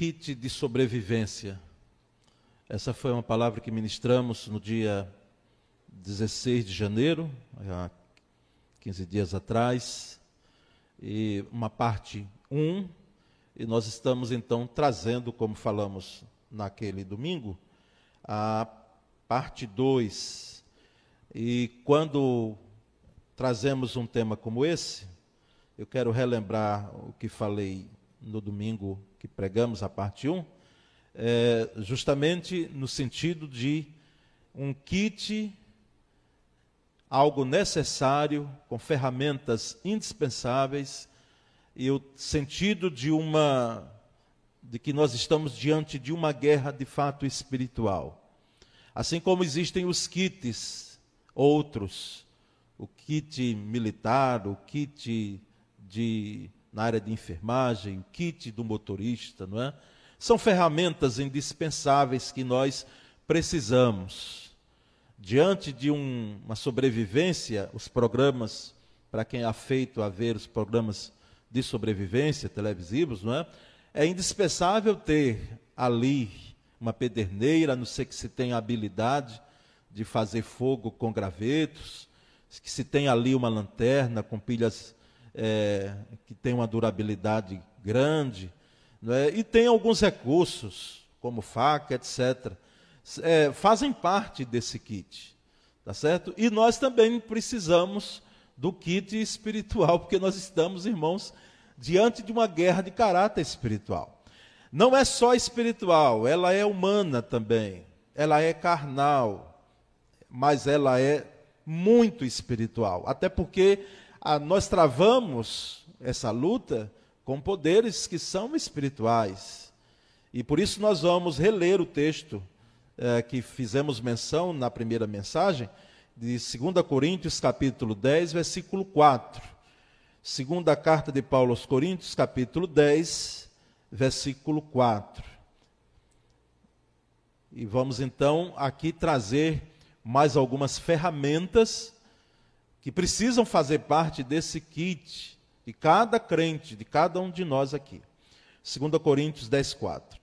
kit de sobrevivência. Essa foi uma palavra que ministramos no dia 16 de janeiro, há 15 dias atrás, e uma parte 1, e nós estamos então trazendo, como falamos naquele domingo, a parte 2. E quando trazemos um tema como esse, eu quero relembrar o que falei no domingo que pregamos, a parte 1, é, justamente no sentido de um kit, algo necessário, com ferramentas indispensáveis, e o sentido de uma de que nós estamos diante de uma guerra de fato espiritual. Assim como existem os kits outros, o kit militar, o kit de na área de enfermagem, kit do motorista, não é? São ferramentas indispensáveis que nós precisamos. Diante de um, uma sobrevivência, os programas, para quem é feito a ver os programas de sobrevivência televisivos, não é? É indispensável ter ali uma pederneira, a não ser que se tenha habilidade de fazer fogo com gravetos, que se tenha ali uma lanterna com pilhas é, que tem uma durabilidade grande, é? e tem alguns recursos, como faca, etc., é, fazem parte desse kit, tá certo? E nós também precisamos do kit espiritual, porque nós estamos, irmãos, diante de uma guerra de caráter espiritual. Não é só espiritual, ela é humana também, ela é carnal, mas ela é muito espiritual, até porque ah, nós travamos essa luta com poderes que são espirituais. E por isso nós vamos reler o texto eh, que fizemos menção na primeira mensagem, de 2 Coríntios, capítulo 10, versículo 4. Segunda carta de Paulo aos Coríntios, capítulo 10, versículo 4. E vamos então aqui trazer mais algumas ferramentas que precisam fazer parte desse kit de cada crente, de cada um de nós aqui. 2 Coríntios 10, 4.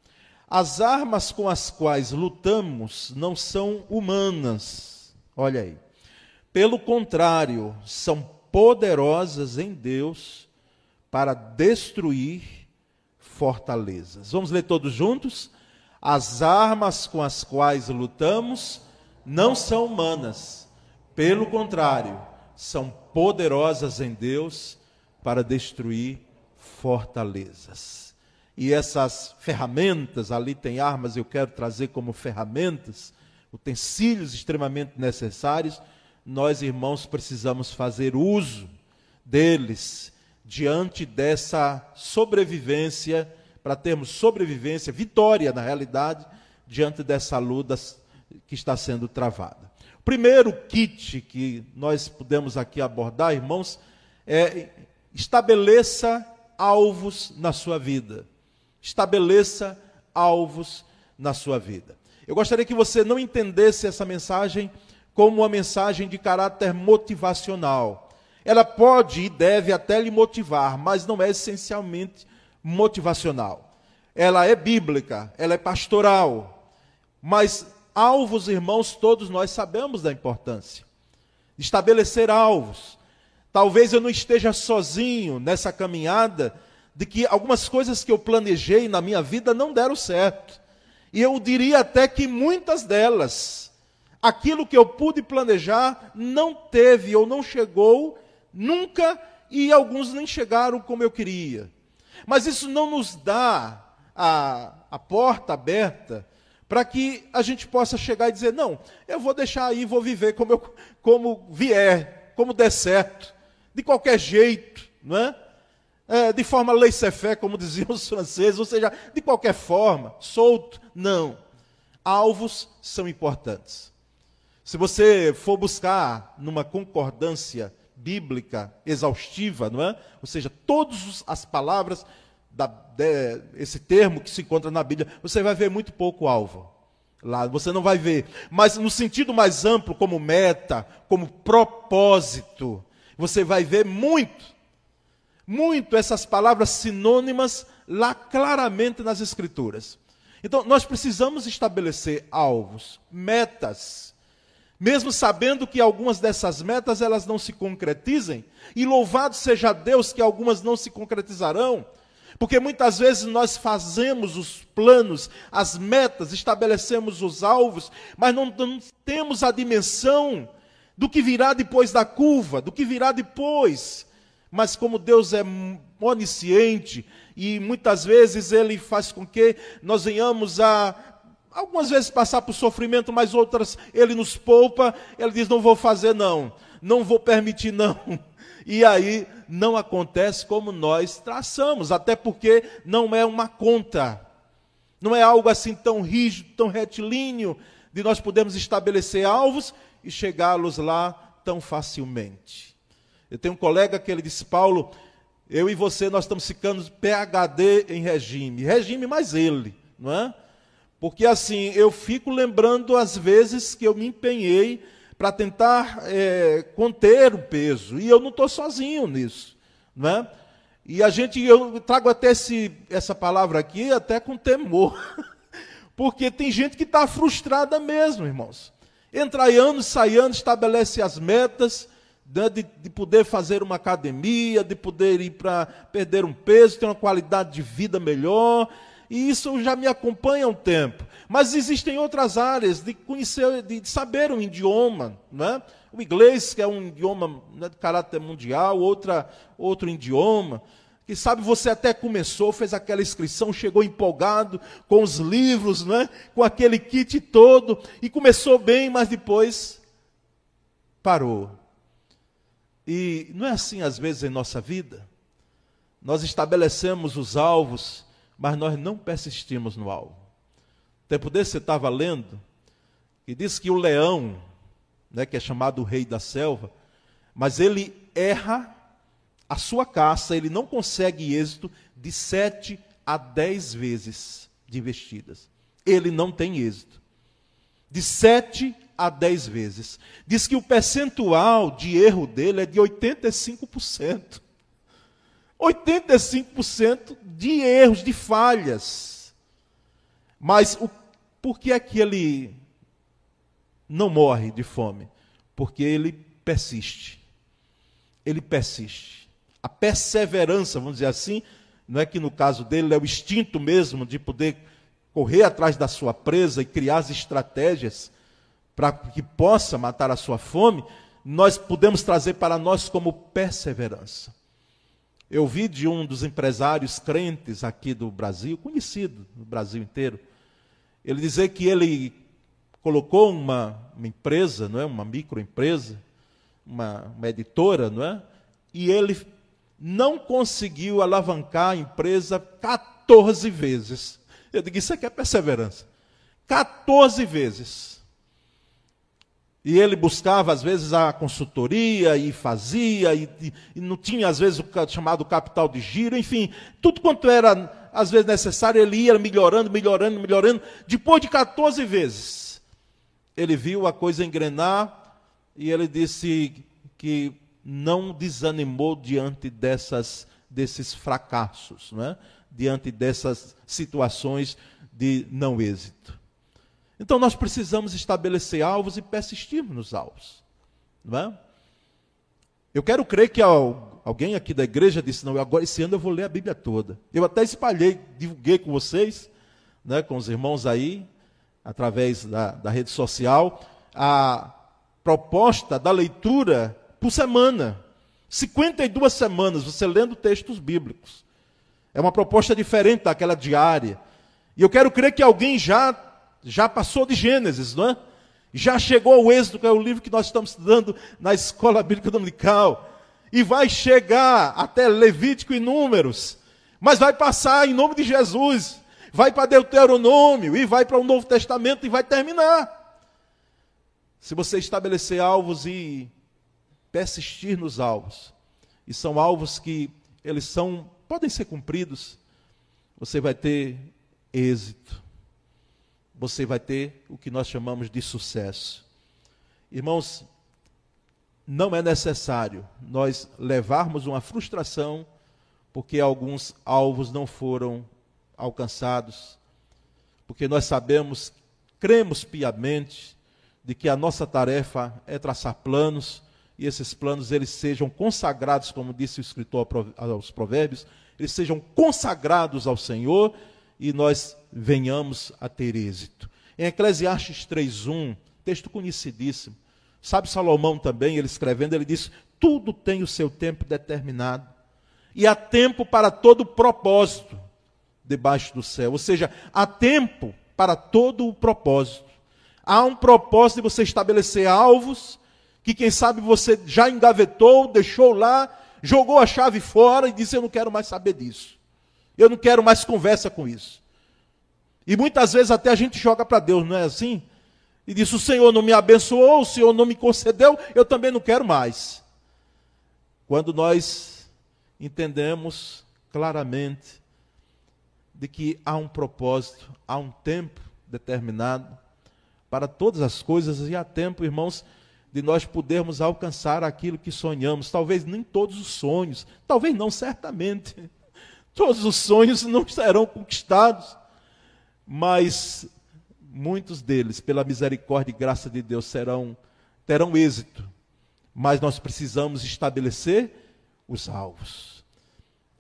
As armas com as quais lutamos não são humanas. Olha aí. Pelo contrário, são poderosas em Deus para destruir fortalezas. Vamos ler todos juntos? As armas com as quais lutamos não são humanas. Pelo contrário, são poderosas em Deus para destruir fortalezas. E essas ferramentas, ali tem armas, eu quero trazer como ferramentas, utensílios extremamente necessários, nós, irmãos, precisamos fazer uso deles diante dessa sobrevivência, para termos sobrevivência, vitória na realidade, diante dessa luta que está sendo travada primeiro kit que nós podemos aqui abordar, irmãos, é estabeleça alvos na sua vida. Estabeleça alvos na sua vida. Eu gostaria que você não entendesse essa mensagem como uma mensagem de caráter motivacional. Ela pode e deve até lhe motivar, mas não é essencialmente motivacional. Ela é bíblica, ela é pastoral, mas Alvos, irmãos, todos nós sabemos da importância. Estabelecer alvos. Talvez eu não esteja sozinho nessa caminhada de que algumas coisas que eu planejei na minha vida não deram certo. E eu diria até que muitas delas, aquilo que eu pude planejar, não teve ou não chegou nunca, e alguns nem chegaram como eu queria. Mas isso não nos dá a, a porta aberta para que a gente possa chegar e dizer: não, eu vou deixar aí, vou viver como, eu, como vier, como der certo, de qualquer jeito, não é? é de forma laissez-faire, como diziam os franceses, ou seja, de qualquer forma, solto. Não. Alvos são importantes. Se você for buscar numa concordância bíblica exaustiva, não é? Ou seja, todas as palavras da, de, esse termo que se encontra na Bíblia, você vai ver muito pouco alvo. Lá você não vai ver. Mas no sentido mais amplo, como meta, como propósito, você vai ver muito, muito essas palavras sinônimas lá claramente nas Escrituras. Então, nós precisamos estabelecer alvos, metas, mesmo sabendo que algumas dessas metas elas não se concretizem, e louvado seja Deus que algumas não se concretizarão, porque muitas vezes nós fazemos os planos, as metas, estabelecemos os alvos, mas não, não temos a dimensão do que virá depois da curva, do que virá depois. Mas como Deus é onisciente e muitas vezes ele faz com que nós venhamos a algumas vezes passar por sofrimento, mas outras ele nos poupa, ele diz não vou fazer não, não vou permitir não. E aí não acontece como nós traçamos, até porque não é uma conta. Não é algo assim tão rígido, tão retilíneo, de nós podermos estabelecer alvos e chegá-los lá tão facilmente. Eu tenho um colega que ele disse, Paulo, eu e você, nós estamos ficando PHD em regime. Regime mais ele, não é? Porque assim, eu fico lembrando as vezes que eu me empenhei para tentar é, conter o peso. E eu não estou sozinho nisso. Não é? E a gente, eu trago até esse, essa palavra aqui até com temor. Porque tem gente que está frustrada mesmo, irmãos. Entra ano, sai ano, estabelece as metas, né, de, de, poder fazer uma academia, de poder ir para perder um peso, ter uma qualidade de vida melhor. E isso já me acompanha há um tempo. Mas existem outras áreas de conhecer, de saber um idioma, né? O inglês, que é um idioma né, de caráter mundial, outra, outro idioma. Que sabe, você até começou, fez aquela inscrição, chegou empolgado com os livros, né? com aquele kit todo, e começou bem, mas depois parou. E não é assim às vezes em nossa vida? Nós estabelecemos os alvos, mas nós não persistimos no alvo. Tempo desse você estava lendo, e diz que o leão, né, que é chamado o rei da selva, mas ele erra a sua caça, ele não consegue êxito de sete a dez vezes de investidas. Ele não tem êxito. De sete a 10 vezes. Diz que o percentual de erro dele é de 85%. 85% de erros, de falhas. Mas o, por que é que ele não morre de fome? Porque ele persiste. Ele persiste. A perseverança, vamos dizer assim, não é que no caso dele é o instinto mesmo de poder correr atrás da sua presa e criar as estratégias para que possa matar a sua fome, nós podemos trazer para nós como perseverança. Eu vi de um dos empresários crentes aqui do Brasil, conhecido no Brasil inteiro, ele dizer que ele colocou uma, uma empresa, não é, uma microempresa, uma, uma editora, não é, e ele não conseguiu alavancar a empresa 14 vezes. Eu digo, isso aqui é perseverança. 14 vezes. E ele buscava, às vezes, a consultoria e fazia, e, e, não tinha, às vezes, o chamado capital de giro, enfim, tudo quanto era, às vezes, necessário, ele ia melhorando, melhorando, melhorando. Depois de 14 vezes, ele viu a coisa engrenar e ele disse que não desanimou diante dessas, desses fracassos, não é? diante dessas situações de não êxito. Então nós precisamos estabelecer alvos e persistirmos nos alvos. Não é? Eu quero crer que alguém aqui da igreja disse: não, agora esse ano eu vou ler a Bíblia toda. Eu até espalhei, divulguei com vocês, né, com os irmãos aí, através da, da rede social, a proposta da leitura por semana. 52 semanas você lendo textos bíblicos. É uma proposta diferente daquela diária. E eu quero crer que alguém já já passou de Gênesis, não é? Já chegou ao Êxodo, que é o livro que nós estamos estudando na escola bíblica dominical. E vai chegar até Levítico e Números. Mas vai passar em nome de Jesus. Vai para Deuteronômio e vai para o Novo Testamento e vai terminar. Se você estabelecer alvos e persistir nos alvos, e são alvos que eles são podem ser cumpridos, você vai ter êxito você vai ter o que nós chamamos de sucesso. Irmãos, não é necessário nós levarmos uma frustração porque alguns alvos não foram alcançados, porque nós sabemos, cremos piamente de que a nossa tarefa é traçar planos e esses planos eles sejam consagrados, como disse o escritor aos Provérbios, eles sejam consagrados ao Senhor e nós venhamos a ter êxito. Em Eclesiastes 3:1, texto conhecidíssimo. Sabe Salomão também, ele escrevendo, ele diz: "Tudo tem o seu tempo determinado, e há tempo para todo propósito debaixo do céu". Ou seja, há tempo para todo o propósito. Há um propósito de você estabelecer alvos que quem sabe você já engavetou, deixou lá, jogou a chave fora e disse: Eu não quero mais saber disso. Eu não quero mais conversa com isso. E muitas vezes até a gente joga para Deus, não é assim? E diz: O Senhor não me abençoou, o Senhor não me concedeu, eu também não quero mais. Quando nós entendemos claramente de que há um propósito, há um tempo determinado para todas as coisas e há tempo, irmãos, de nós podermos alcançar aquilo que sonhamos. Talvez nem todos os sonhos, talvez não, certamente. Todos os sonhos não serão conquistados, mas muitos deles, pela misericórdia e graça de Deus, serão terão êxito. Mas nós precisamos estabelecer os alvos.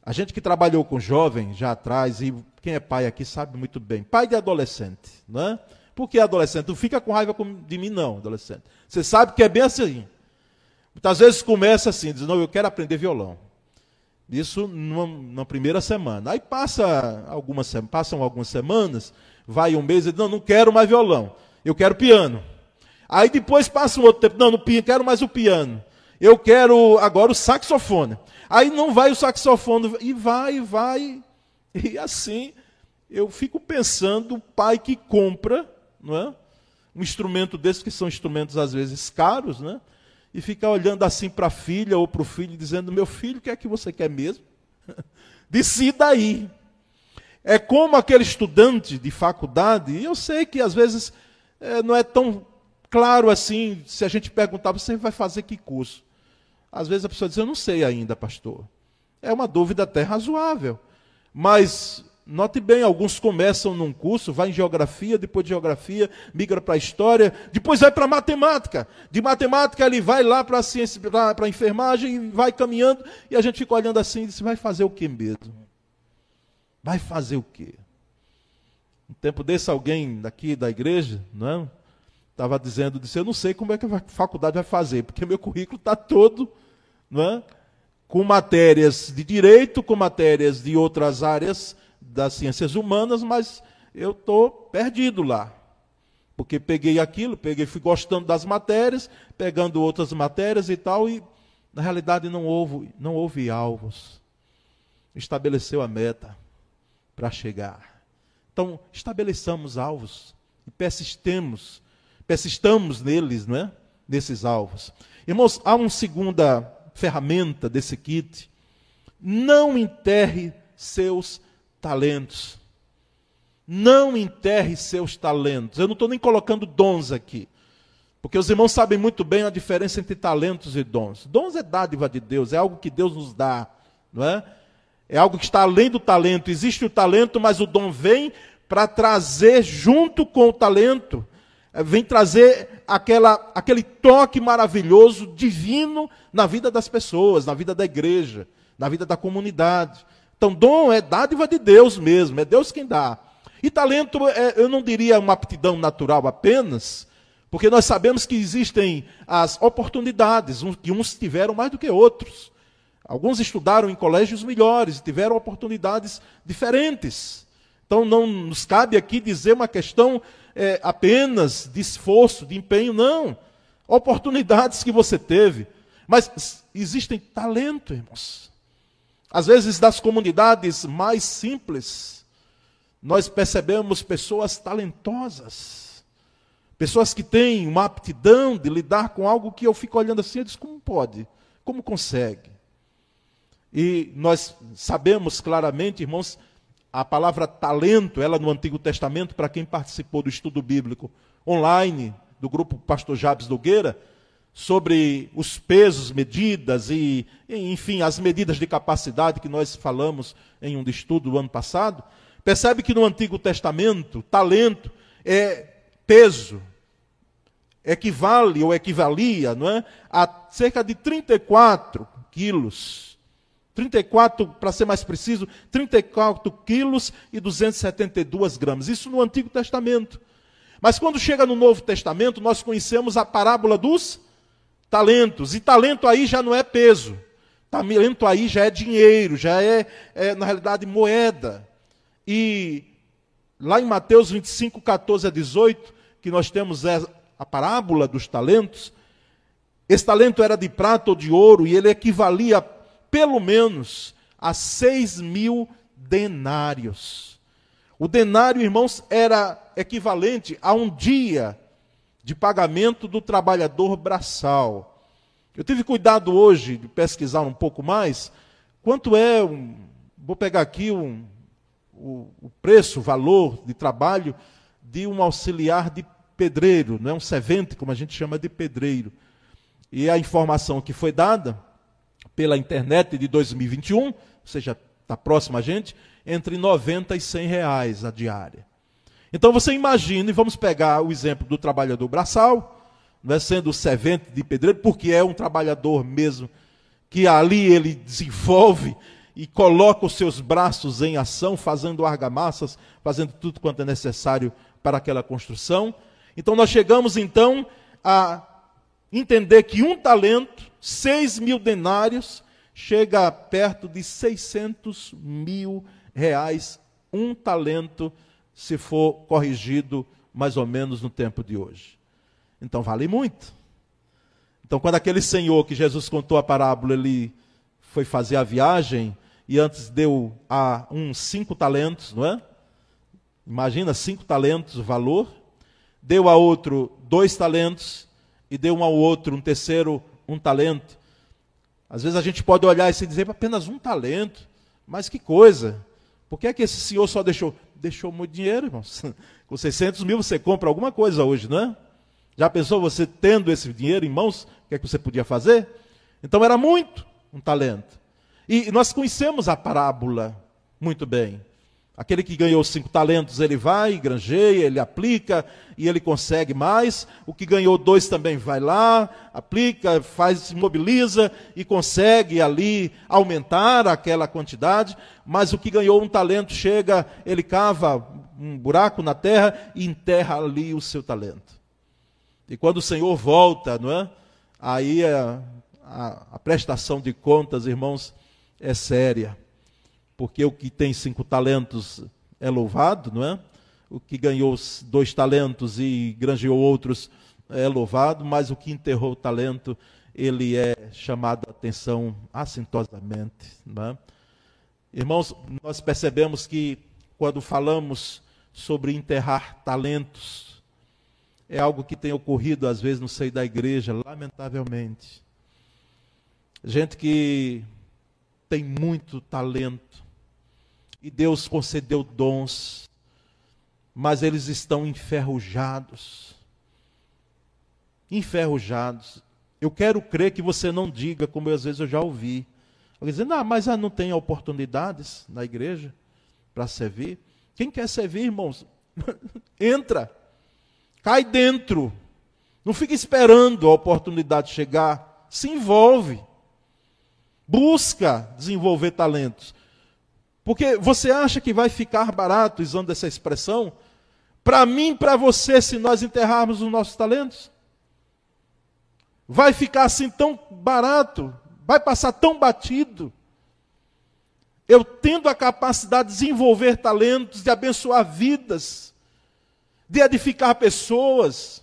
A gente que trabalhou com jovem já atrás, e quem é pai aqui sabe muito bem, pai de adolescente, não é? Por que adolescente? Não fica com raiva de mim, não, adolescente. Você sabe que é bem assim. Muitas vezes começa assim, diz, não, eu quero aprender violão. Isso numa, numa primeira semana. Aí passa algumas, passam algumas semanas, vai um mês e diz, não, não quero mais violão, eu quero piano. Aí depois passa um outro tempo, não, não quero mais o piano. Eu quero agora o saxofone. Aí não vai o saxofone, e vai, e vai. E assim, eu fico pensando, o pai que compra não é? Um instrumento desses que são instrumentos às vezes caros, né? E ficar olhando assim para a filha ou para o filho dizendo: "Meu filho, o que é que você quer mesmo?" Decida aí. É como aquele estudante de faculdade, e eu sei que às vezes é, não é tão claro assim, se a gente perguntar, você vai fazer que curso? Às vezes a pessoa diz, eu não sei ainda, pastor. É uma dúvida até razoável. Mas Note bem, alguns começam num curso, vai em geografia, depois de geografia, migra para história, depois vai para matemática. De matemática ele vai lá para a ciência, para enfermagem e vai caminhando, e a gente fica olhando assim e diz, vai fazer o que mesmo? Vai fazer o quê? Um tempo desse alguém daqui da igreja, não estava dizendo, disse, eu não sei como é que a faculdade vai fazer, porque meu currículo está todo, não é? com matérias de direito, com matérias de outras áreas das ciências humanas, mas eu estou perdido lá. Porque peguei aquilo, peguei, fui gostando das matérias, pegando outras matérias e tal, e na realidade não houve, não houve alvos. Estabeleceu a meta para chegar. Então, estabeleçamos alvos e persistemos, persistamos neles, não é? Nesses alvos. Irmãos, há uma segunda ferramenta desse kit. Não enterre seus talentos. Não enterre seus talentos. Eu não estou nem colocando dons aqui. Porque os irmãos sabem muito bem a diferença entre talentos e dons. Dons é dádiva de Deus, é algo que Deus nos dá, não é? É algo que está além do talento. Existe o talento, mas o dom vem para trazer junto com o talento, é, vem trazer aquela, aquele toque maravilhoso, divino na vida das pessoas, na vida da igreja, na vida da comunidade. Então, dom é dádiva de Deus mesmo, é Deus quem dá. E talento, é, eu não diria uma aptidão natural apenas, porque nós sabemos que existem as oportunidades, que uns tiveram mais do que outros. Alguns estudaram em colégios melhores, tiveram oportunidades diferentes. Então, não nos cabe aqui dizer uma questão é, apenas de esforço, de empenho, não. Oportunidades que você teve. Mas existem talento, irmãos. Às vezes, das comunidades mais simples, nós percebemos pessoas talentosas, pessoas que têm uma aptidão de lidar com algo que eu fico olhando assim e digo, como pode? Como consegue? E nós sabemos claramente, irmãos, a palavra talento, ela no Antigo Testamento, para quem participou do estudo bíblico online, do grupo Pastor Jabes Nogueira, sobre os pesos, medidas e, enfim, as medidas de capacidade que nós falamos em um estudo do ano passado, percebe que no Antigo Testamento, talento é peso, equivale ou equivalia não é, a cerca de 34 quilos. 34, para ser mais preciso, 34 quilos e 272 gramas. Isso no Antigo Testamento. Mas quando chega no Novo Testamento, nós conhecemos a parábola dos talentos. E talento aí já não é peso. Talento aí já é dinheiro, já é, é na realidade, moeda. E lá em Mateus 25, 14 a 18, que nós temos a parábola dos talentos, esse talento era de prata ou de ouro e ele equivalia pelo menos a seis mil denários. O denário, irmãos, era equivalente a um dia de pagamento do trabalhador braçal. Eu tive cuidado hoje de pesquisar um pouco mais quanto é um, vou pegar aqui um, o, o preço, o valor de trabalho de um auxiliar de pedreiro, não é um servente, como a gente chama de pedreiro. E a informação que foi dada pela internet de 2021, ou seja, está próximo a gente, entre 90 e 100 reais a diária. Então você imagine, vamos pegar o exemplo do trabalhador braçal, não é sendo servente de pedreiro, porque é um trabalhador mesmo que ali ele desenvolve e coloca os seus braços em ação, fazendo argamassas, fazendo tudo quanto é necessário para aquela construção. Então nós chegamos então a entender que um talento, seis mil denários, chega perto de 600 mil reais, um talento, se for corrigido mais ou menos no tempo de hoje. Então vale muito. Então, quando aquele senhor que Jesus contou a parábola, ele foi fazer a viagem e antes deu a uns cinco talentos, não é? Imagina cinco talentos o valor deu a outro dois talentos e deu um ao outro, um terceiro, um talento. Às vezes a gente pode olhar e se dizer apenas um talento, mas que coisa. Por que é que esse senhor só deixou? Deixou muito dinheiro, irmãos. Com 600 mil você compra alguma coisa hoje, não é? Já pensou você tendo esse dinheiro em mãos? O que é que você podia fazer? Então era muito um talento. E nós conhecemos a parábola muito bem. Aquele que ganhou cinco talentos, ele vai, granjeia, ele aplica e ele consegue mais. O que ganhou dois também vai lá, aplica, faz, se mobiliza e consegue ali aumentar aquela quantidade. Mas o que ganhou um talento chega, ele cava um buraco na terra e enterra ali o seu talento. E quando o Senhor volta, não é? Aí a, a, a prestação de contas, irmãos, é séria porque o que tem cinco talentos é louvado, não é? O que ganhou dois talentos e granjeou outros é louvado, mas o que enterrou o talento, ele é chamado a atenção assintosamente. Não é? Irmãos, nós percebemos que quando falamos sobre enterrar talentos, é algo que tem ocorrido às vezes no seio da igreja, lamentavelmente. Gente que tem muito talento, e Deus concedeu dons, mas eles estão enferrujados. Enferrujados. Eu quero crer que você não diga, como às vezes eu já ouvi, dizendo, ah, mas não tem oportunidades na igreja para servir. Quem quer servir, irmãos? Entra, cai dentro. Não fica esperando a oportunidade chegar. Se envolve. Busca desenvolver talentos. Porque você acha que vai ficar barato, usando essa expressão, para mim, para você, se nós enterrarmos os nossos talentos? Vai ficar assim tão barato? Vai passar tão batido? Eu tendo a capacidade de desenvolver talentos, de abençoar vidas, de edificar pessoas,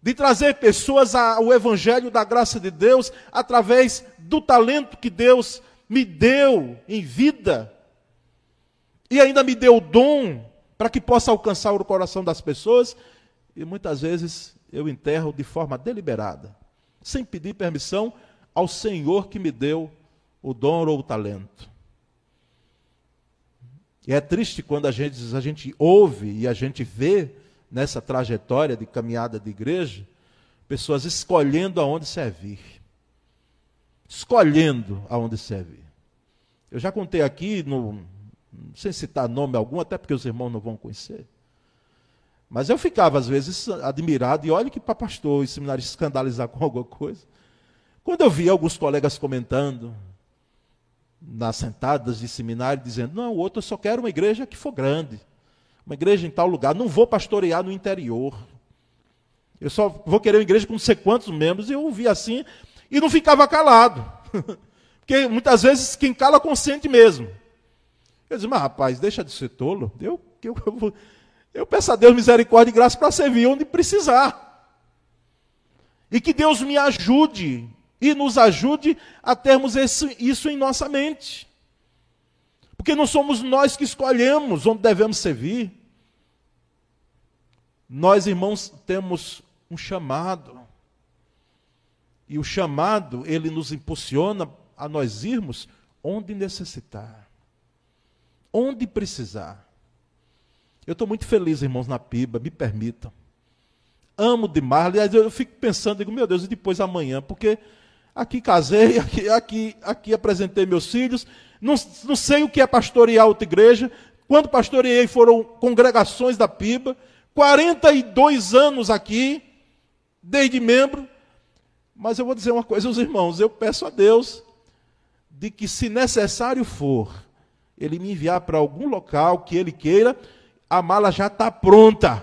de trazer pessoas ao Evangelho da graça de Deus através do talento que Deus me deu em vida e ainda me deu o dom para que possa alcançar o coração das pessoas, e muitas vezes eu enterro de forma deliberada, sem pedir permissão ao Senhor que me deu o dom ou o talento. E é triste quando a gente, a gente ouve e a gente vê nessa trajetória de caminhada de igreja, Pessoas escolhendo aonde servir. Escolhendo aonde servir. Eu já contei aqui, no, sem citar nome algum, até porque os irmãos não vão conhecer. Mas eu ficava, às vezes, admirado, e olha que para pastor e seminário escandalizar com alguma coisa. Quando eu via alguns colegas comentando, nas sentadas de seminário, dizendo: não, o outro eu só quero uma igreja que for grande, uma igreja em tal lugar, não vou pastorear no interior. Eu só vou querer uma igreja com não sei quantos membros, e eu ouvia assim, e não ficava calado. Porque muitas vezes quem cala consente mesmo. Eu disse, mas rapaz, deixa de ser tolo. Eu, eu, eu, eu peço a Deus misericórdia e graça para servir onde precisar. E que Deus me ajude e nos ajude a termos esse, isso em nossa mente. Porque não somos nós que escolhemos onde devemos servir. Nós, irmãos, temos um chamado. E o chamado, ele nos impulsiona a nós irmos onde necessitar, onde precisar. Eu estou muito feliz, irmãos, na PIBA, me permitam. Amo demais. Aliás, eu fico pensando, digo, meu Deus, e depois amanhã? Porque aqui casei, aqui, aqui, aqui apresentei meus filhos, não, não sei o que é pastorear outra igreja. Quando pastoreei foram congregações da PIBA, 42 anos aqui, desde membro. Mas eu vou dizer uma coisa aos irmãos: eu peço a Deus de que, se necessário for, Ele me enviar para algum local que Ele queira, a mala já está pronta.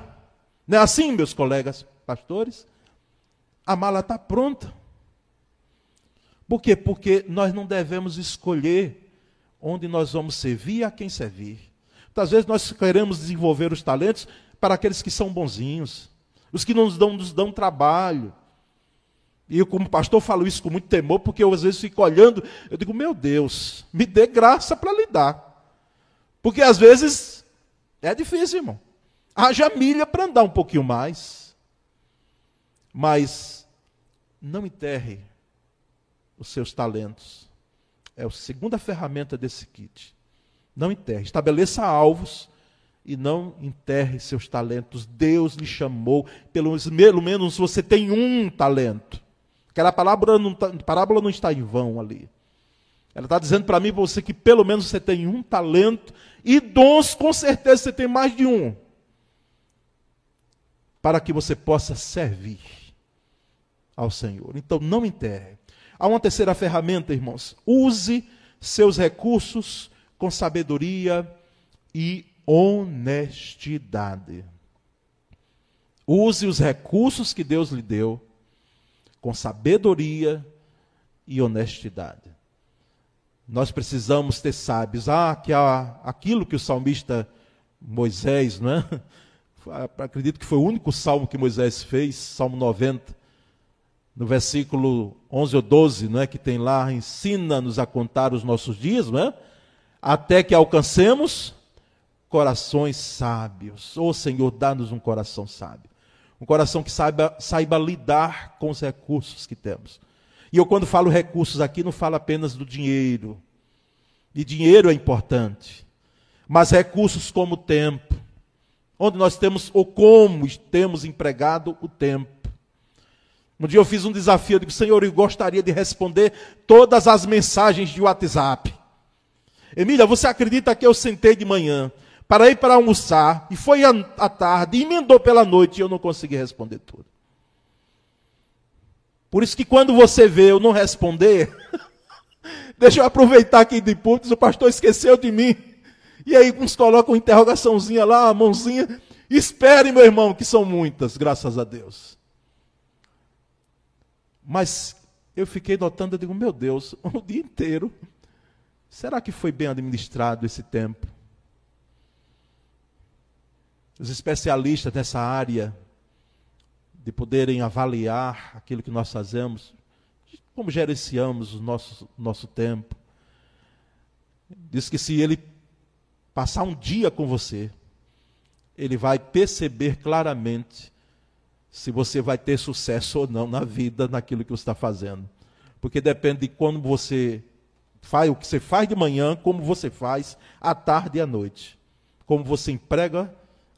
Não é assim, meus colegas pastores? A mala está pronta. Por quê? Porque nós não devemos escolher onde nós vamos servir e a quem servir. Muitas vezes nós queremos desenvolver os talentos para aqueles que são bonzinhos, os que nos dão, nos dão trabalho. E eu, como pastor, falo isso com muito temor, porque eu às vezes fico olhando, eu digo, meu Deus, me dê graça para lidar. Porque às vezes é difícil, irmão. Haja milha para andar um pouquinho mais. Mas não enterre os seus talentos. É a segunda ferramenta desse kit. Não enterre. Estabeleça alvos e não enterre seus talentos. Deus lhe chamou. Pelo menos você tem um talento. Aquela parábola não, tá, parábola não está em vão ali. Ela está dizendo para mim para você que pelo menos você tem um talento. E dons, com certeza, você tem mais de um. Para que você possa servir ao Senhor. Então não enterre. Há uma terceira ferramenta, irmãos. Use seus recursos com sabedoria e honestidade. Use os recursos que Deus lhe deu com sabedoria e honestidade. Nós precisamos ter sábios. Ah, que há aquilo que o salmista Moisés, não é? Acredito que foi o único salmo que Moisés fez, Salmo 90 no versículo 11 ou 12, não é, que tem lá, ensina-nos a contar os nossos dias, não é? Até que alcancemos corações sábios. Ô oh, Senhor, dá-nos um coração sábio. Um coração que saiba, saiba lidar com os recursos que temos. E eu, quando falo recursos aqui, não falo apenas do dinheiro. E dinheiro é importante. Mas recursos como o tempo. Onde nós temos, ou como temos empregado o tempo. Um dia eu fiz um desafio, eu digo, Senhor, eu gostaria de responder todas as mensagens de WhatsApp. Emília, você acredita que eu sentei de manhã para ir para almoçar, e foi à tarde, emendou pela noite, e eu não consegui responder tudo. Por isso que quando você vê eu não responder, deixa eu aproveitar aqui de púlpito, o pastor esqueceu de mim. E aí uns colocam interrogaçãozinha lá, a mãozinha. Espere, meu irmão, que são muitas, graças a Deus. Mas eu fiquei notando, eu digo, meu Deus, o dia inteiro. Será que foi bem administrado esse tempo? Os especialistas nessa área de poderem avaliar aquilo que nós fazemos, como gerenciamos o nosso, nosso tempo. Diz que se ele passar um dia com você, ele vai perceber claramente se você vai ter sucesso ou não na vida, naquilo que você está fazendo. Porque depende de quando você faz, o que você faz de manhã, como você faz à tarde e à noite. Como você emprega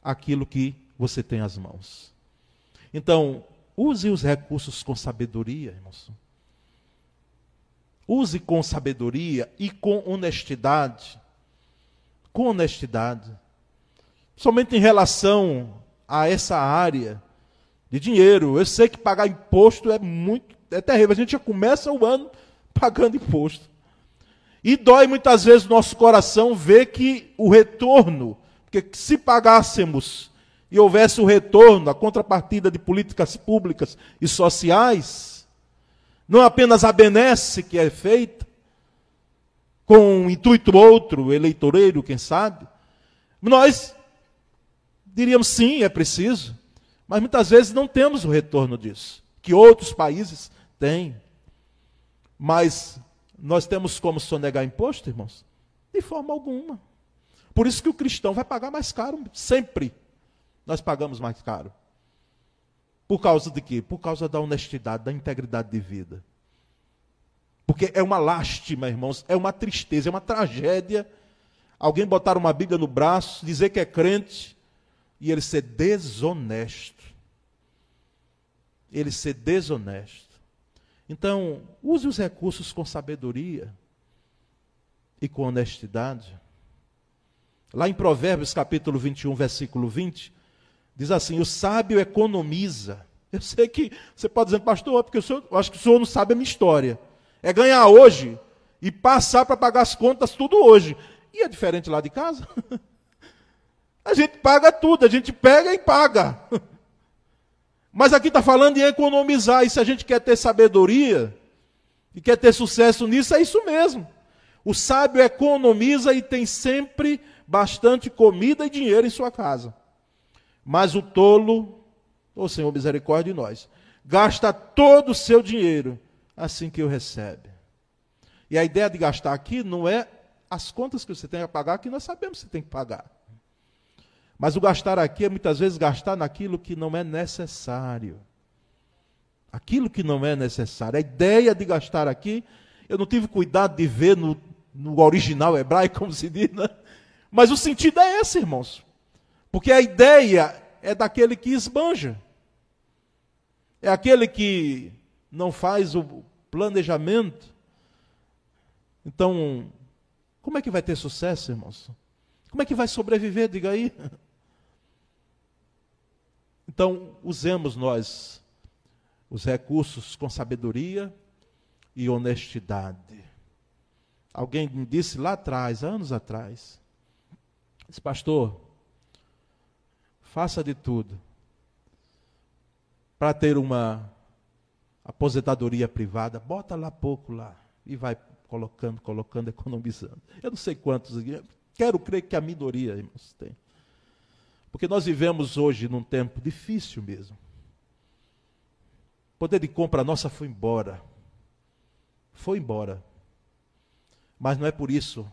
aquilo que você tem às mãos. Então, use os recursos com sabedoria, irmãos. Use com sabedoria e com honestidade. Com honestidade. Somente em relação a essa área de dinheiro. Eu sei que pagar imposto é muito, é terrível. A gente já começa o ano pagando imposto. E dói muitas vezes o nosso coração ver que o retorno, porque se pagássemos e houvesse o retorno, a contrapartida de políticas públicas e sociais, não apenas a benesse que é feita, com um intuito outro, eleitoreiro, quem sabe, nós diríamos sim, é preciso, mas muitas vezes não temos o retorno disso, que outros países têm. Mas nós temos como sonegar imposto, irmãos? De forma alguma. Por isso que o cristão vai pagar mais caro, sempre. Nós pagamos mais caro. Por causa de quê? Por causa da honestidade, da integridade de vida. Porque é uma lástima, irmãos, é uma tristeza, é uma tragédia alguém botar uma Bíblia no braço, dizer que é crente e ele ser desonesto. Ele ser desonesto. Então, use os recursos com sabedoria e com honestidade. Lá em Provérbios capítulo 21, versículo 20, diz assim: O sábio economiza. Eu sei que você pode dizer, pastor, porque eu, eu acho que o senhor não sabe a minha história. É ganhar hoje e passar para pagar as contas tudo hoje. E é diferente lá de casa? A gente paga tudo, a gente pega e paga. Mas aqui está falando em economizar, e se a gente quer ter sabedoria e quer ter sucesso nisso, é isso mesmo. O sábio economiza e tem sempre bastante comida e dinheiro em sua casa. Mas o tolo, ô oh Senhor, misericórdia de nós, gasta todo o seu dinheiro assim que o recebe. E a ideia de gastar aqui não é as contas que você tem a pagar, que nós sabemos que você tem que pagar. Mas o gastar aqui é muitas vezes gastar naquilo que não é necessário. Aquilo que não é necessário. A ideia de gastar aqui, eu não tive cuidado de ver no, no original hebraico, como se diz, né? Mas o sentido é esse, irmãos. Porque a ideia é daquele que esbanja. É aquele que não faz o planejamento. Então, como é que vai ter sucesso, irmãos? Como é que vai sobreviver? Diga aí. Então, usemos nós os recursos com sabedoria e honestidade. Alguém me disse lá atrás, anos atrás, disse, pastor, faça de tudo para ter uma aposentadoria privada, bota lá pouco lá e vai colocando, colocando, economizando. Eu não sei quantos, quero crer que a minoria, irmãos, tem. Porque nós vivemos hoje num tempo difícil mesmo. O poder de compra nossa foi embora. Foi embora. Mas não é por isso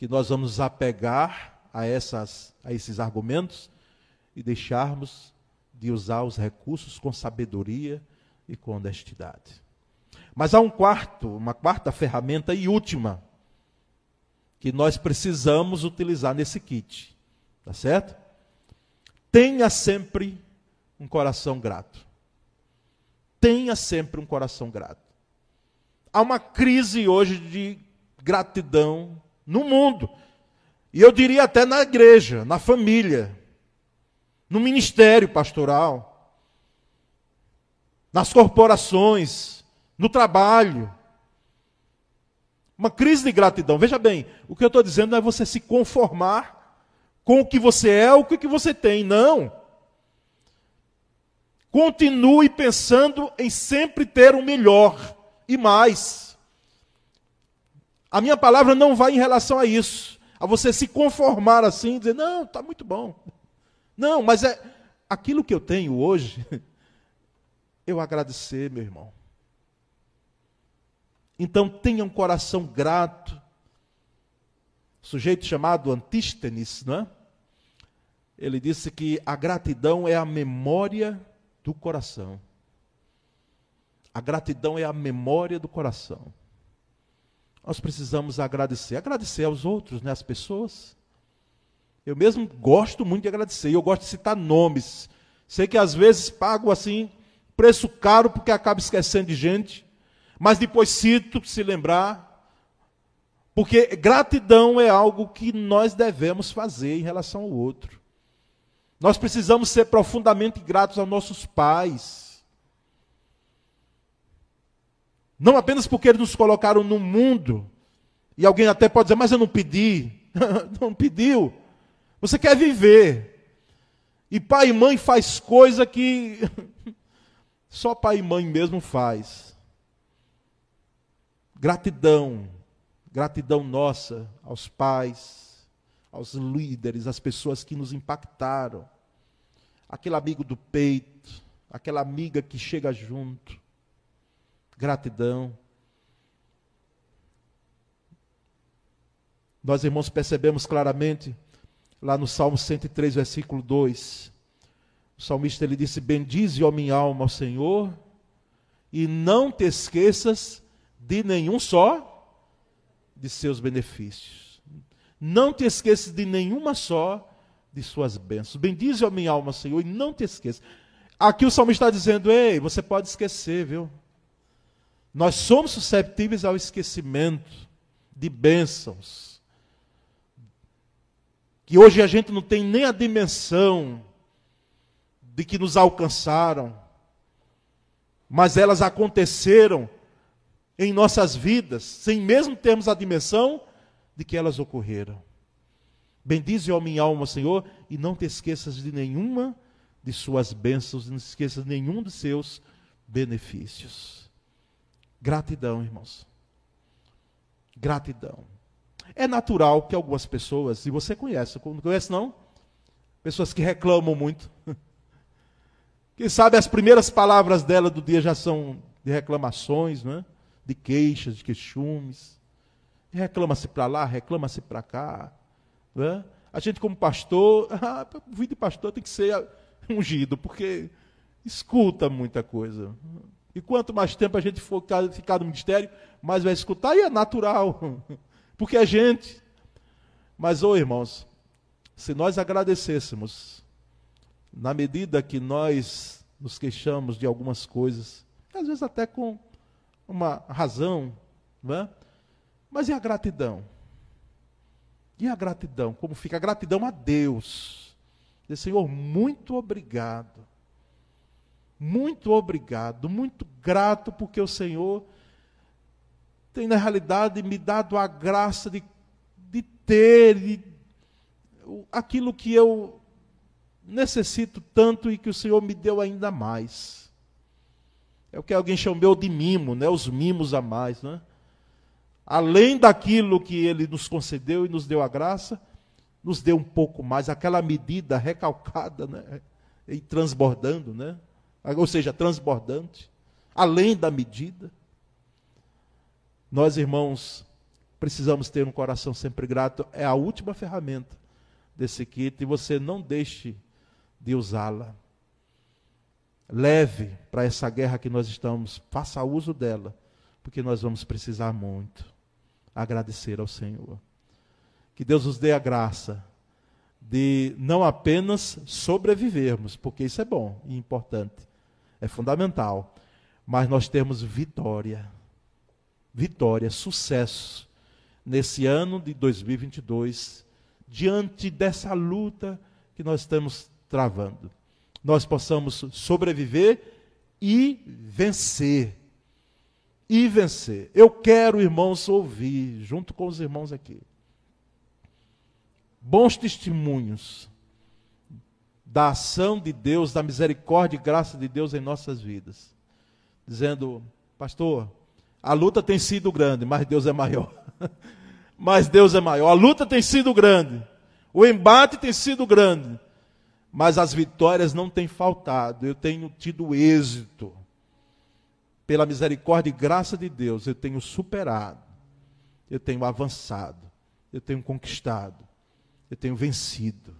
que nós vamos apegar a, essas, a esses argumentos e deixarmos de usar os recursos com sabedoria e com honestidade. Mas há um quarto, uma quarta ferramenta e última que nós precisamos utilizar nesse kit. Tá certo? Tenha sempre um coração grato. Tenha sempre um coração grato. Há uma crise hoje de gratidão no mundo. E eu diria até na igreja, na família, no ministério pastoral, nas corporações, no trabalho. Uma crise de gratidão. Veja bem, o que eu estou dizendo não é você se conformar com o que você é o que você tem. Não. Continue pensando em sempre ter o melhor e mais. A minha palavra não vai em relação a isso, a você se conformar assim, dizer, não, está muito bom. Não, mas é aquilo que eu tenho hoje, eu agradecer, meu irmão. Então tenha um coração grato, sujeito chamado Antístenes, não é? Ele disse que a gratidão é a memória do coração. A gratidão é a memória do coração. Nós precisamos agradecer, agradecer aos outros, né, às pessoas. Eu mesmo gosto muito de agradecer, eu gosto de citar nomes. Sei que às vezes pago assim preço caro porque acaba esquecendo de gente, mas depois cito se lembrar. Porque gratidão é algo que nós devemos fazer em relação ao outro. Nós precisamos ser profundamente gratos aos nossos pais. Não apenas porque eles nos colocaram no mundo, e alguém até pode dizer, mas eu não pedi. não pediu. Você quer viver. E pai e mãe faz coisa que só pai e mãe mesmo faz. Gratidão, gratidão nossa aos pais, aos líderes, às pessoas que nos impactaram. Aquele amigo do peito, aquela amiga que chega junto. Gratidão. Nós, irmãos, percebemos claramente lá no Salmo 103, versículo 2. O salmista ele disse: Bendize, ó minha alma, ao Senhor, e não te esqueças de nenhum só de seus benefícios. Não te esqueças de nenhuma só de suas bênçãos. Bendize, ó minha alma, Senhor, e não te esqueças. Aqui o salmista está dizendo: Ei, você pode esquecer, viu? Nós somos susceptíveis ao esquecimento de bênçãos que hoje a gente não tem nem a dimensão de que nos alcançaram, mas elas aconteceram em nossas vidas, sem mesmo termos a dimensão de que elas ocorreram. Bendize, ó minha alma, Senhor, e não te esqueças de nenhuma de suas bênçãos, não te esqueças de nenhum de seus benefícios. Gratidão, irmãos. Gratidão. É natural que algumas pessoas, e você conhece, não conhece não? Pessoas que reclamam muito. Quem sabe as primeiras palavras dela do dia já são de reclamações, não é? de queixas, de queixumes. Reclama-se para lá, reclama-se para cá. Não é? A gente, como pastor, ah, o pastor tem que ser ungido, porque escuta muita coisa. E quanto mais tempo a gente for ficar no ministério, mais vai escutar, e é natural. porque é gente. Mas, ô irmãos, se nós agradecêssemos, na medida que nós nos queixamos de algumas coisas, às vezes até com uma razão, não é? mas e a gratidão? E a gratidão? Como fica? A gratidão a Deus. Dizer, Senhor, muito obrigado. Muito obrigado, muito grato, porque o Senhor tem, na realidade, me dado a graça de, de ter de, aquilo que eu necessito tanto e que o Senhor me deu ainda mais. É o que alguém chamou de mimo, né? os mimos a mais. Né? Além daquilo que Ele nos concedeu e nos deu a graça, nos deu um pouco mais, aquela medida recalcada né? e transbordando, né? Ou seja, transbordante, além da medida. Nós, irmãos, precisamos ter um coração sempre grato. É a última ferramenta desse kit e você não deixe de usá-la. Leve para essa guerra que nós estamos, faça uso dela, porque nós vamos precisar muito agradecer ao Senhor. Que Deus nos dê a graça de não apenas sobrevivermos, porque isso é bom e importante, é fundamental, mas nós temos vitória vitória, sucesso nesse ano de 2022, diante dessa luta que nós estamos travando. Nós possamos sobreviver e vencer. E vencer. Eu quero, irmãos, ouvir, junto com os irmãos aqui, bons testemunhos da ação de Deus, da misericórdia e graça de Deus em nossas vidas. Dizendo, pastor, a luta tem sido grande, mas Deus é maior. mas Deus é maior. A luta tem sido grande. O embate tem sido grande. Mas as vitórias não têm faltado. Eu tenho tido êxito. Pela misericórdia e graça de Deus, eu tenho superado. Eu tenho avançado. Eu tenho conquistado. Eu tenho vencido.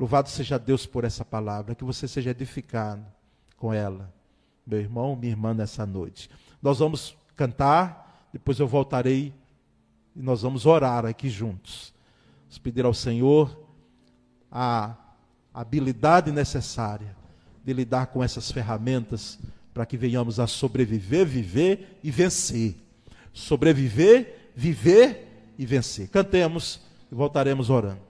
Louvado seja Deus por essa palavra. Que você seja edificado com ela meu irmão, minha irmã, nessa noite. Nós vamos cantar, depois eu voltarei e nós vamos orar aqui juntos. Vamos pedir ao Senhor a habilidade necessária de lidar com essas ferramentas para que venhamos a sobreviver, viver e vencer. Sobreviver, viver e vencer. Cantemos e voltaremos orando.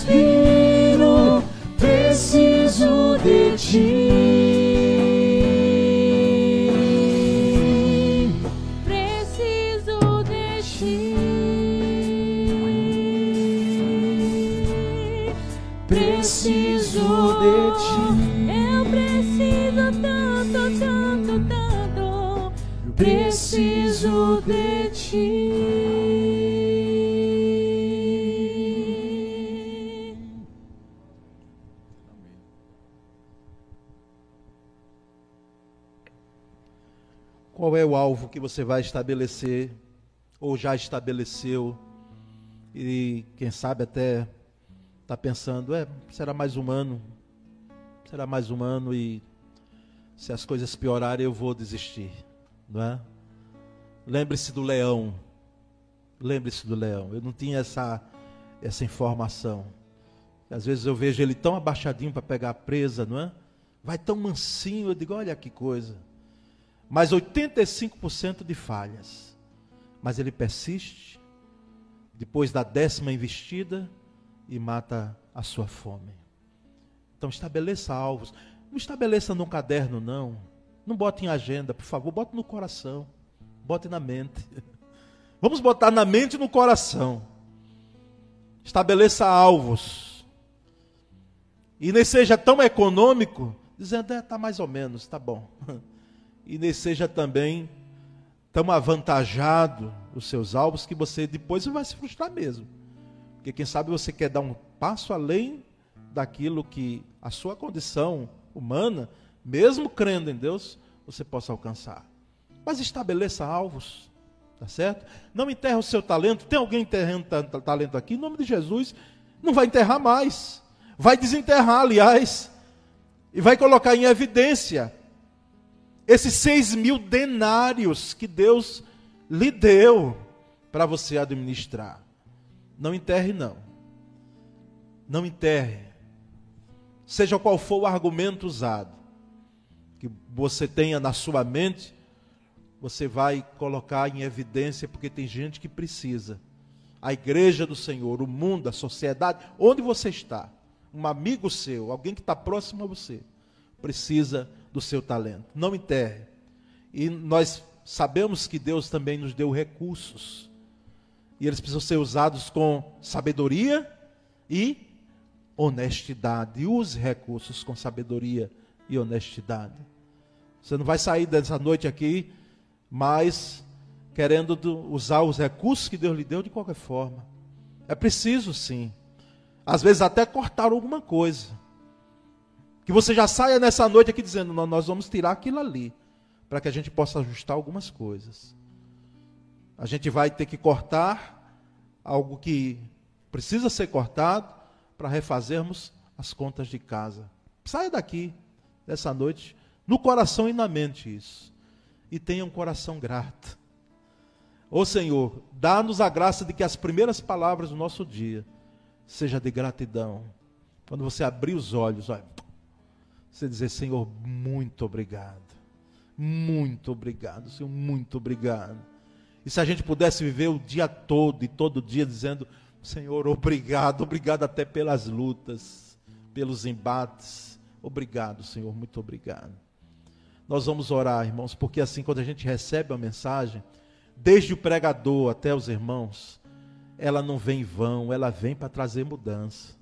alvo que você vai estabelecer, ou já estabeleceu, e quem sabe até está pensando, é, será mais um ano, será mais um ano e se as coisas piorarem eu vou desistir, não é? Lembre-se do leão, lembre-se do leão, eu não tinha essa, essa informação. Às vezes eu vejo ele tão abaixadinho para pegar a presa, não é? Vai tão mansinho, eu digo, olha que coisa mas 85% de falhas. Mas ele persiste, depois da décima investida, e mata a sua fome. Então estabeleça alvos. Não estabeleça num caderno, não. Não bote em agenda, por favor, bote no coração. Bote na mente. Vamos botar na mente e no coração. Estabeleça alvos. E nem seja tão econômico, dizendo, é, mais ou menos, está bom. e nem seja também tão avantajado os seus alvos que você depois vai se frustrar mesmo. Porque quem sabe você quer dar um passo além daquilo que a sua condição humana, mesmo crendo em Deus, você possa alcançar. Mas estabeleça alvos, tá certo? Não enterra o seu talento. Tem alguém enterrando talento aqui? Em nome de Jesus, não vai enterrar mais. Vai desenterrar, aliás, e vai colocar em evidência esses seis mil denários que Deus lhe deu para você administrar. Não enterre, não. Não enterre. Seja qual for o argumento usado, que você tenha na sua mente, você vai colocar em evidência, porque tem gente que precisa. A igreja do Senhor, o mundo, a sociedade, onde você está, um amigo seu, alguém que está próximo a você, precisa do seu talento. Não enterre. E nós sabemos que Deus também nos deu recursos. E eles precisam ser usados com sabedoria e honestidade. Use recursos com sabedoria e honestidade. Você não vai sair dessa noite aqui, mas querendo usar os recursos que Deus lhe deu de qualquer forma. É preciso sim. Às vezes até cortar alguma coisa. Que você já saia nessa noite aqui dizendo: nós vamos tirar aquilo ali, para que a gente possa ajustar algumas coisas. A gente vai ter que cortar algo que precisa ser cortado para refazermos as contas de casa. Saia daqui, dessa noite, no coração e na mente isso. E tenha um coração grato. Ô Senhor, dá-nos a graça de que as primeiras palavras do nosso dia seja de gratidão. Quando você abrir os olhos, olha, você dizer, Senhor, muito obrigado. Muito obrigado, Senhor, muito obrigado. E se a gente pudesse viver o dia todo e todo dia dizendo, Senhor, obrigado, obrigado até pelas lutas, pelos embates. Obrigado, Senhor, muito obrigado. Nós vamos orar, irmãos, porque assim, quando a gente recebe a mensagem, desde o pregador até os irmãos, ela não vem em vão, ela vem para trazer mudança.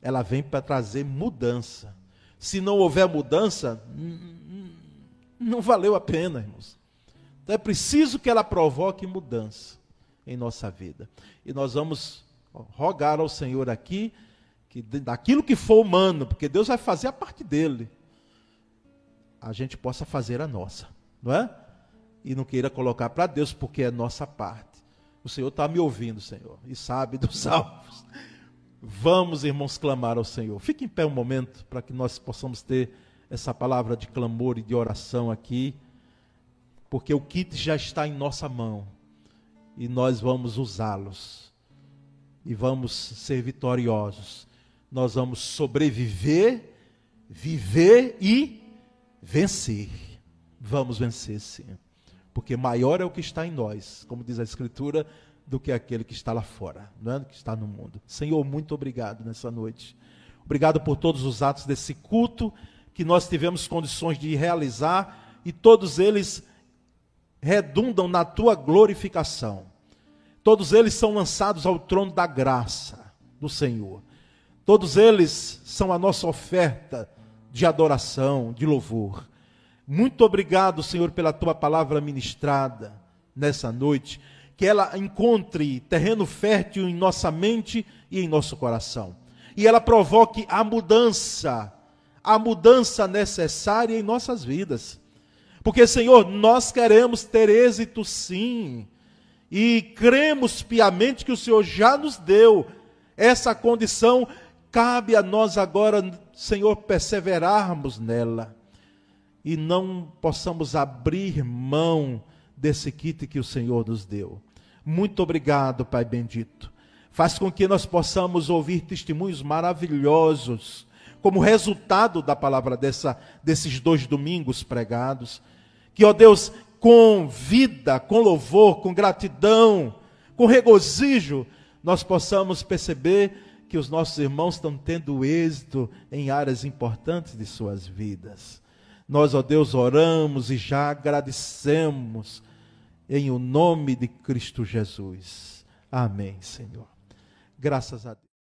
Ela vem para trazer mudança. Se não houver mudança, não valeu a pena, irmãos. Então é preciso que ela provoque mudança em nossa vida. E nós vamos rogar ao Senhor aqui que daquilo que for humano, porque Deus vai fazer a parte dele, a gente possa fazer a nossa, não é? E não queira colocar para Deus porque é nossa parte. O Senhor está me ouvindo, Senhor, e sabe dos salvos. Vamos, irmãos, clamar ao Senhor. Fique em pé um momento para que nós possamos ter essa palavra de clamor e de oração aqui, porque o kit já está em nossa mão e nós vamos usá-los e vamos ser vitoriosos. Nós vamos sobreviver, viver e vencer. Vamos vencer, sim. Porque maior é o que está em nós, como diz a Escritura, do que aquele que está lá fora, não é? que está no mundo. Senhor, muito obrigado nessa noite. Obrigado por todos os atos desse culto que nós tivemos condições de realizar e todos eles redundam na tua glorificação. Todos eles são lançados ao trono da graça do Senhor. Todos eles são a nossa oferta de adoração, de louvor. Muito obrigado, Senhor, pela tua palavra ministrada nessa noite. Que ela encontre terreno fértil em nossa mente e em nosso coração. E ela provoque a mudança, a mudança necessária em nossas vidas. Porque, Senhor, nós queremos ter êxito sim. E cremos piamente que o Senhor já nos deu essa condição. Cabe a nós agora, Senhor, perseverarmos nela. E não possamos abrir mão desse kit que o Senhor nos deu. Muito obrigado, Pai bendito. Faz com que nós possamos ouvir testemunhos maravilhosos como resultado da palavra dessa, desses dois domingos pregados. Que, ó Deus, com vida, com louvor, com gratidão, com regozijo, nós possamos perceber que os nossos irmãos estão tendo êxito em áreas importantes de suas vidas. Nós, ó Deus, oramos e já agradecemos em o nome de Cristo Jesus. Amém, Senhor. Graças a Deus.